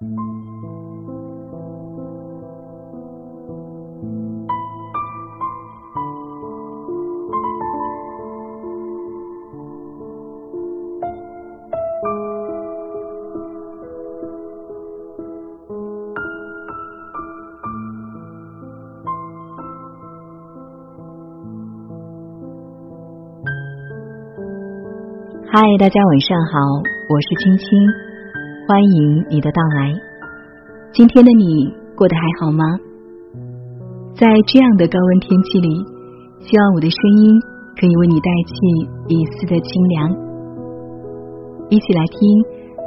嗨，大家晚上好，我是青青，欢迎你的到来。今天的你过得还好吗？在这样的高温天气里，希望我的声音可以为你带去一丝的清凉。一起来听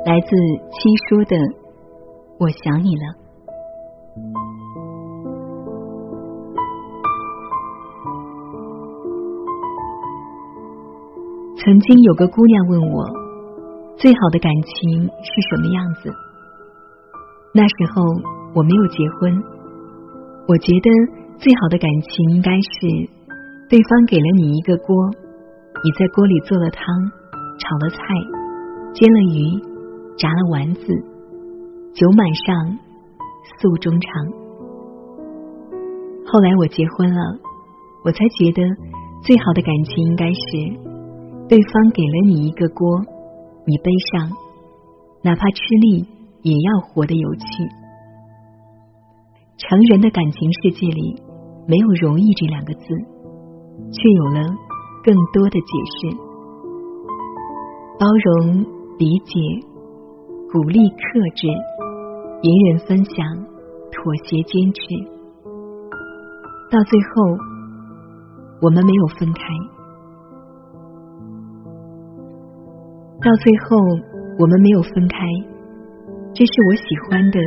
来自七叔的《我想你了》。曾经有个姑娘问我，最好的感情是什么样子？那时候我没有结婚，我觉得最好的感情应该是对方给了你一个锅，你在锅里做了汤，炒了菜，煎了鱼，炸了丸子，酒满上，诉衷肠。后来我结婚了，我才觉得最好的感情应该是。对方给了你一个锅，你悲伤，哪怕吃力也要活得有趣。成人的感情世界里，没有容易这两个字，却有了更多的解释：包容、理解、鼓励、克制、隐忍、分享、妥协、坚持。到最后，我们没有分开。到最后，我们没有分开，这是我喜欢的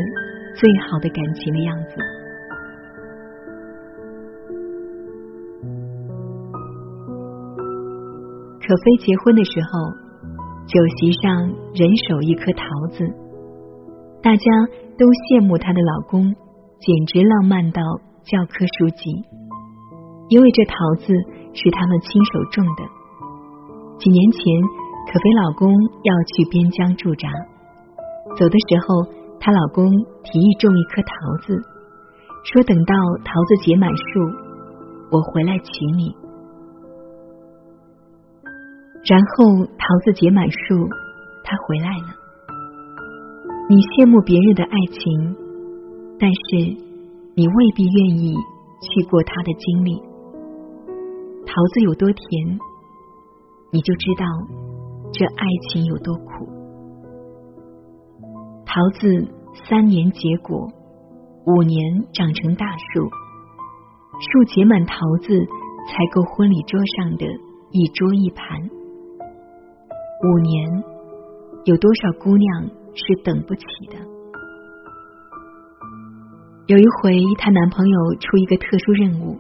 最好的感情的样子。可飞结婚的时候，酒席上人手一颗桃子，大家都羡慕她的老公，简直浪漫到教科书级，因为这桃子是他们亲手种的，几年前。可菲老公要去边疆驻扎，走的时候，她老公提议种一棵桃子，说等到桃子结满树，我回来娶你。然后桃子结满树，他回来了。你羡慕别人的爱情，但是你未必愿意去过他的经历。桃子有多甜，你就知道。这爱情有多苦？桃子三年结果，五年长成大树，树结满桃子才够婚礼桌上的一桌一盘。五年，有多少姑娘是等不起的？有一回，她男朋友出一个特殊任务，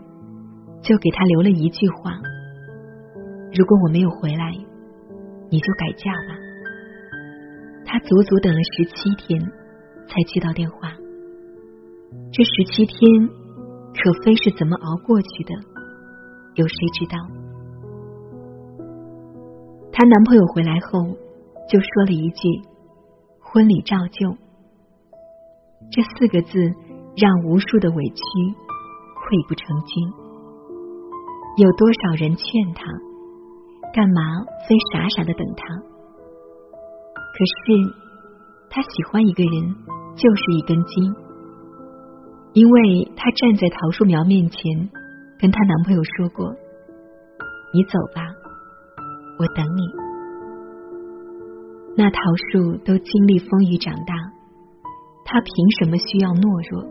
就给她留了一句话：如果我没有回来。你就改嫁吧。他足足等了十七天才接到电话。这十七天，可非是怎么熬过去的，有谁知道？她男朋友回来后就说了一句“婚礼照旧”，这四个字让无数的委屈溃不成军。有多少人劝他？干嘛非傻傻的等他？可是他喜欢一个人就是一根筋，因为他站在桃树苗面前，跟她男朋友说过：“你走吧，我等你。”那桃树都经历风雨长大，他凭什么需要懦弱？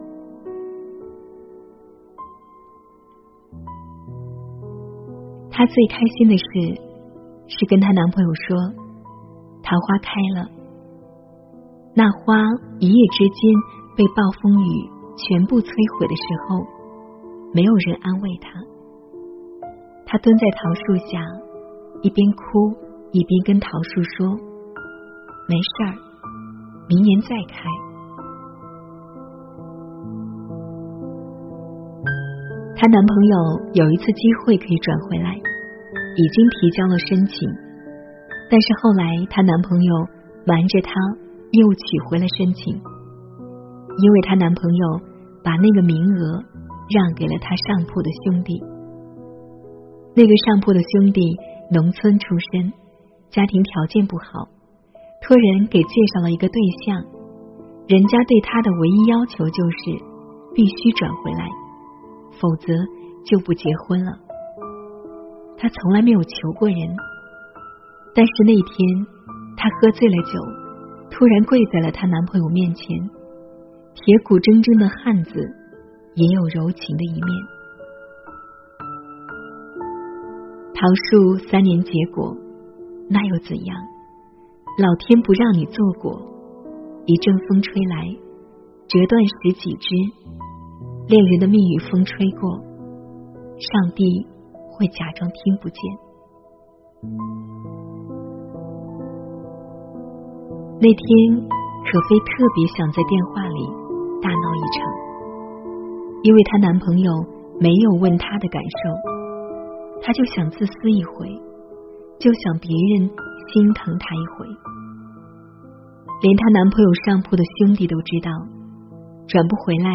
他最开心的是。是跟她男朋友说，桃花开了，那花一夜之间被暴风雨全部摧毁的时候，没有人安慰她。她蹲在桃树下，一边哭一边跟桃树说：“没事儿，明年再开。”她男朋友有一次机会可以转回来。已经提交了申请，但是后来她男朋友瞒着她又取回了申请，因为她男朋友把那个名额让给了她上铺的兄弟。那个上铺的兄弟农村出身，家庭条件不好，托人给介绍了一个对象，人家对他的唯一要求就是必须转回来，否则就不结婚了。他从来没有求过人，但是那天他喝醉了酒，突然跪在了她男朋友面前，铁骨铮铮的汉子也有柔情的一面。桃树三年结果，那又怎样？老天不让你做果，一阵风吹来，折断十几枝。恋人的蜜语风吹过，上帝。会假装听不见。那天，可菲特别想在电话里大闹一场，因为她男朋友没有问她的感受，她就想自私一回，就想别人心疼她一回。连她男朋友上铺的兄弟都知道，转不回来，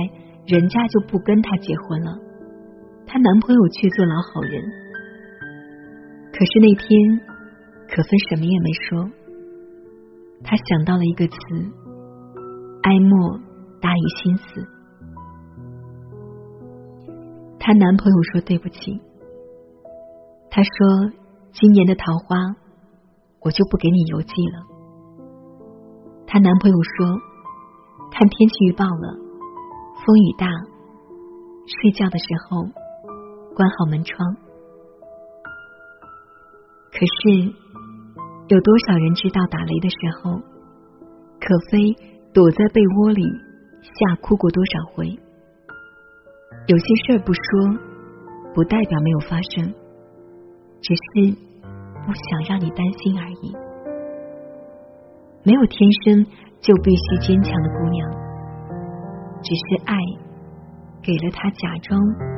人家就不跟她结婚了。她男朋友去做老好人，可是那天可芬什么也没说。她想到了一个词：哀莫大于心死。她男朋友说对不起，他说今年的桃花我就不给你邮寄了。她男朋友说看天气预报了，风雨大，睡觉的时候。关好门窗。可是，有多少人知道打雷的时候，可飞躲在被窝里吓哭过多少回？有些事儿不说，不代表没有发生，只是不想让你担心而已。没有天生就必须坚强的姑娘，只是爱给了她假装。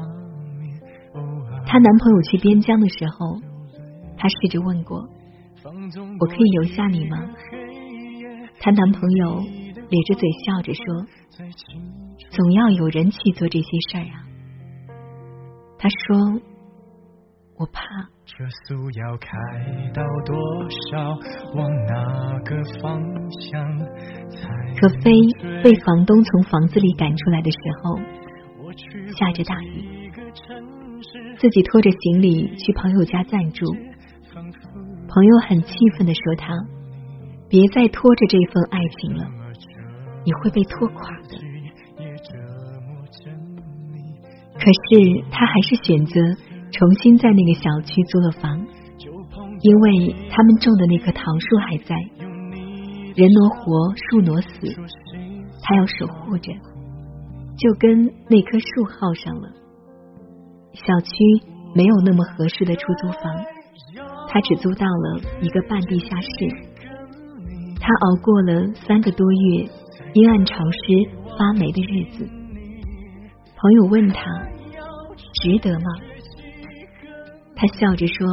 她男朋友去边疆的时候，她试着问过：“我可以留下你吗？”她男朋友咧着嘴笑着说：“总要有人去做这些事儿啊。”她说：“我怕。”车速要开到多少？往哪个方向？可菲被房东从房子里赶出来的时候，下着大雨。自己拖着行李去朋友家暂住，朋友很气愤的说：“他别再拖着这份爱情了，你会被拖垮的。”可是他还是选择重新在那个小区租了房，因为他们种的那棵桃树还在，人挪活，树挪死，他要守护着，就跟那棵树耗上了。小区没有那么合适的出租房，他只租到了一个半地下室。他熬过了三个多月阴暗潮湿发霉的日子。朋友问他值得吗？他笑着说：“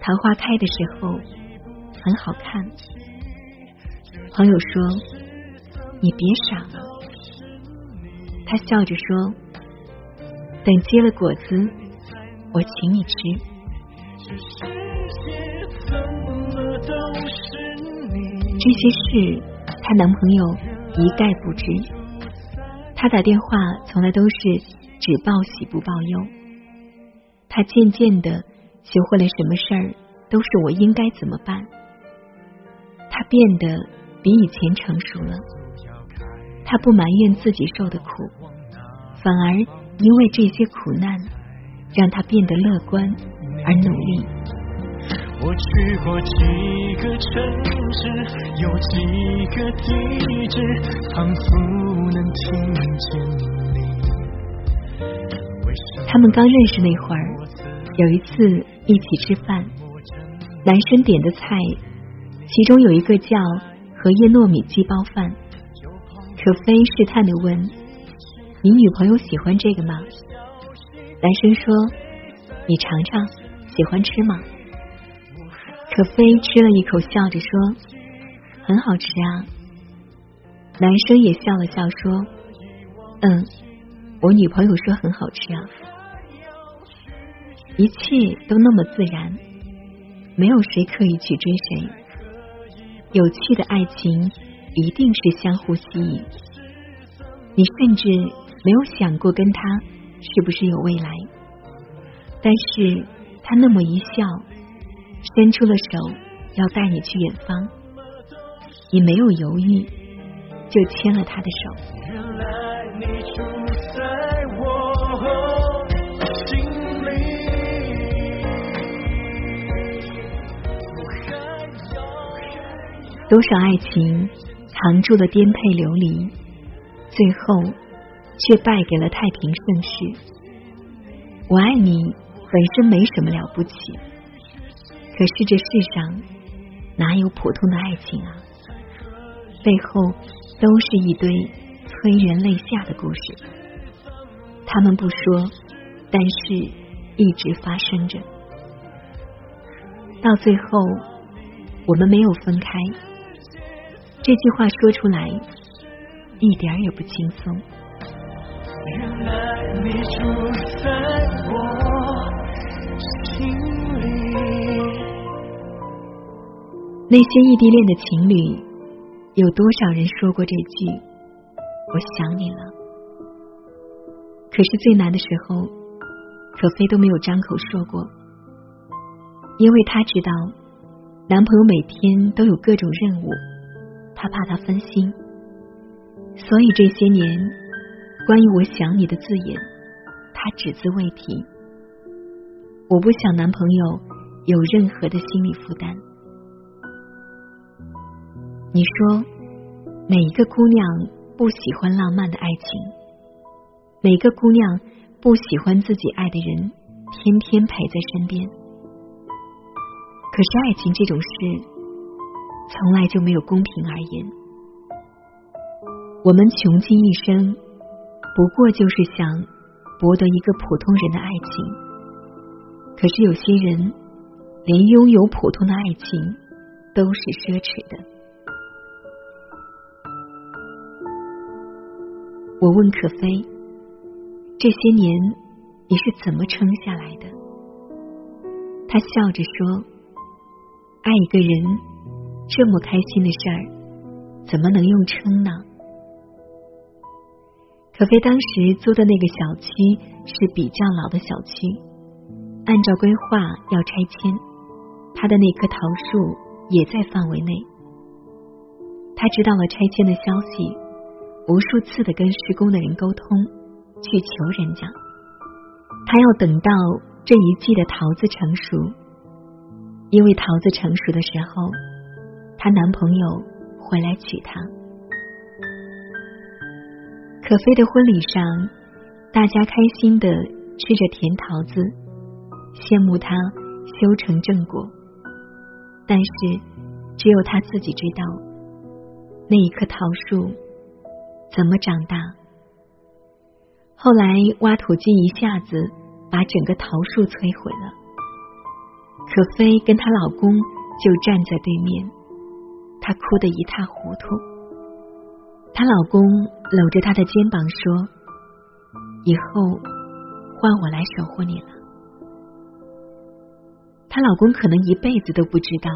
桃花开的时候很好看。”朋友说：“你别傻了。”他笑着说。等结了果子，我请你吃。这些事，她男朋友一概不知。他打电话从来都是只报喜不报忧。他渐渐的学会了什么事儿都是我应该怎么办。他变得比以前成熟了。他不埋怨自己受的苦，反而。因为这些苦难，让他变得乐观而努力。我去过几个城市，有几个地址，仿佛能听见。他们刚认识那会儿，有一次一起吃饭，男生点的菜，其中有一个叫荷叶糯米鸡包饭。可飞试探的问：“你女朋友喜欢这个吗？”男生说：“你尝尝，喜欢吃吗？”可飞吃了一口，笑着说：“很好吃啊。”男生也笑了笑说：“嗯，我女朋友说很好吃啊。”一切都那么自然，没有谁刻意去追谁。有趣的爱情一定是相互吸引。你甚至没有想过跟他是不是有未来，但是他那么一笑，伸出了手要带你去远方，你没有犹豫，就牵了他的手。多少爱情藏住了颠沛流离，最后却败给了太平盛世。我爱你本身没什么了不起，可是这世上哪有普通的爱情啊？背后都是一堆催人泪下的故事。他们不说，但是一直发生着。到最后，我们没有分开。这句话说出来一点也不轻松。原来你住在我心里。那些异地恋的情侣，有多少人说过这句“我想你了”？可是最难的时候，可菲都没有张口说过，因为她知道，男朋友每天都有各种任务。她怕他分心，所以这些年关于“我想你”的字眼，他只字未提。我不想男朋友有任何的心理负担。你说，哪一个姑娘不喜欢浪漫的爱情？哪个姑娘不喜欢自己爱的人天天陪在身边？可是爱情这种事。从来就没有公平而言。我们穷尽一生，不过就是想博得一个普通人的爱情。可是有些人，连拥有普通的爱情都是奢侈的。我问可飞，这些年你是怎么撑下来的？他笑着说：“爱一个人。”这么开心的事儿，怎么能用撑呢？可飞当时租的那个小区是比较老的小区，按照规划要拆迁，他的那棵桃树也在范围内。他知道了拆迁的消息，无数次的跟施工的人沟通，去求人家，他要等到这一季的桃子成熟，因为桃子成熟的时候。她男朋友回来娶她。可飞的婚礼上，大家开心的吃着甜桃子，羡慕他修成正果。但是，只有他自己知道，那一棵桃树怎么长大。后来挖土机一下子把整个桃树摧毁了。可飞跟她老公就站在对面。她哭得一塌糊涂，她老公搂着她的肩膀说：“以后换我来守护你了。”她老公可能一辈子都不知道，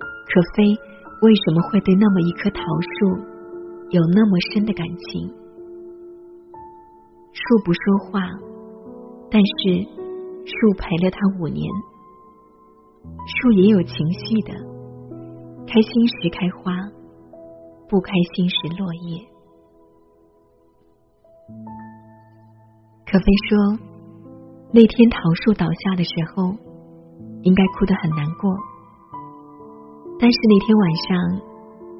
可飞为什么会对那么一棵桃树有那么深的感情。树不说话，但是树陪了他五年，树也有情绪的。开心时开花，不开心时落叶。可飞说，那天桃树倒下的时候，应该哭得很难过。但是那天晚上，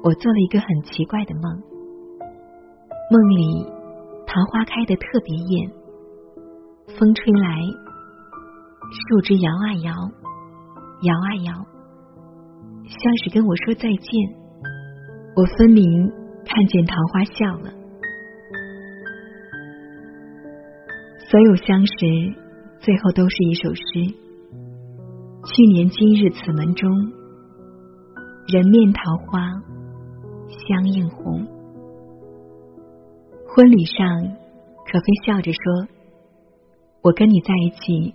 我做了一个很奇怪的梦，梦里桃花开得特别艳，风吹来，树枝摇啊摇，摇啊摇，像是跟我说再见。我分明看见桃花笑了。所有相识，最后都是一首诗。去年今日此门中，人面桃花相映红。婚礼上，可菲笑着说：“我跟你在一起，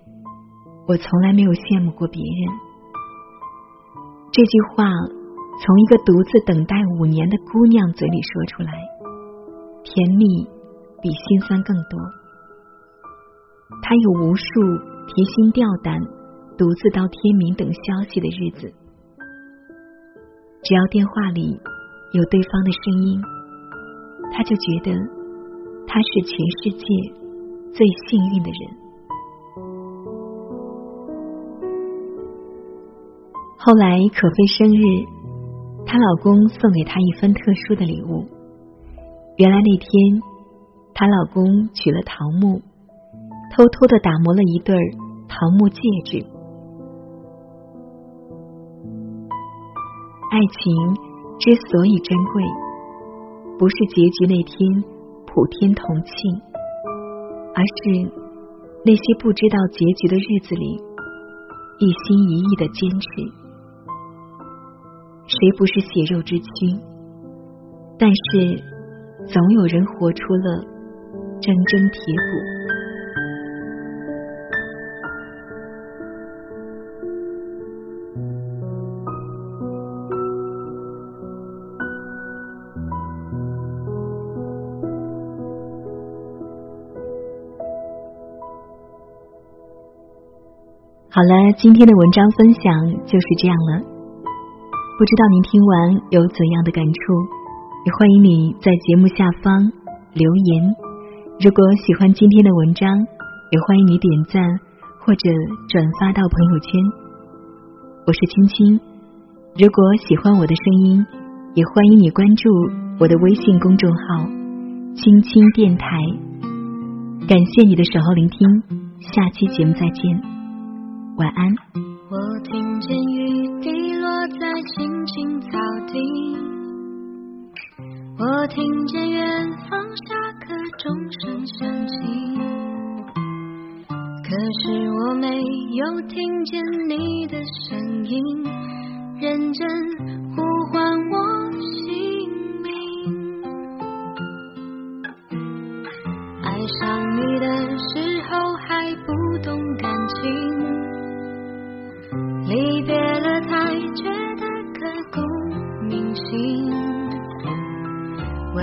我从来没有羡慕过别人。”这句话从一个独自等待五年的姑娘嘴里说出来，甜蜜比心酸更多。他有无数提心吊胆、独自到天明等消息的日子，只要电话里有对方的声音，他就觉得他是全世界最幸运的人。后来可菲生日，她老公送给她一份特殊的礼物。原来那天，她老公娶了桃木。偷偷的打磨了一对桃木戒指。爱情之所以珍贵，不是结局那天普天同庆，而是那些不知道结局的日子里，一心一意的坚持。谁不是血肉之躯？但是总有人活出了铮铮铁骨。好了，今天的文章分享就是这样了。不知道您听完有怎样的感触？也欢迎你在节目下方留言。如果喜欢今天的文章，也欢迎你点赞或者转发到朋友圈。我是青青，如果喜欢我的声音，也欢迎你关注我的微信公众号“青青电台”。感谢你的守候聆听，下期节目再见。晚安。我听见雨滴在青青草地，我听见远方下课钟声响起，可是我没有听见你的声音，认真呼唤我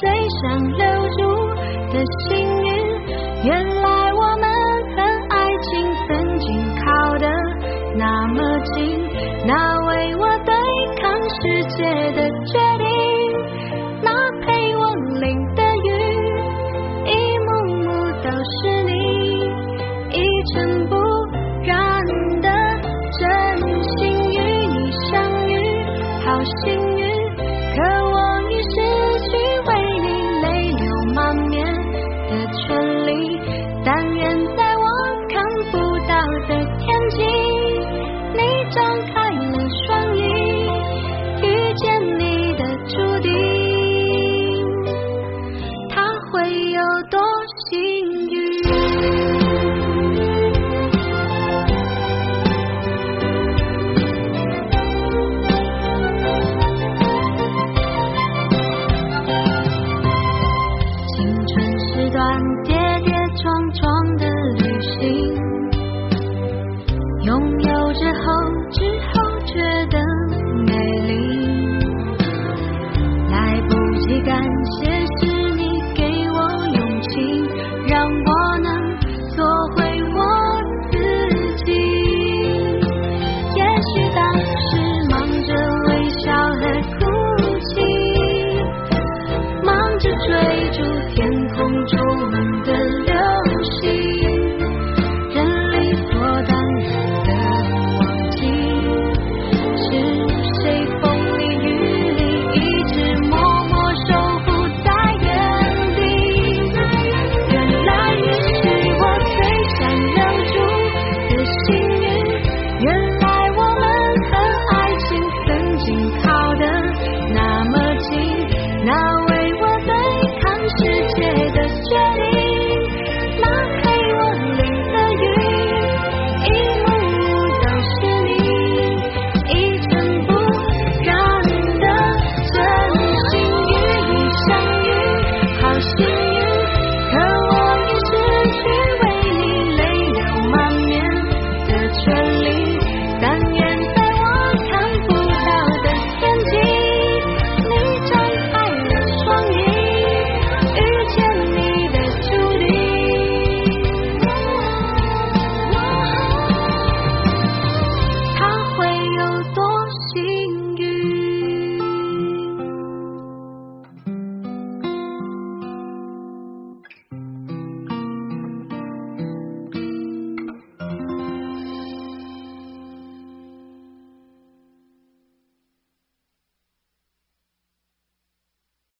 最想留住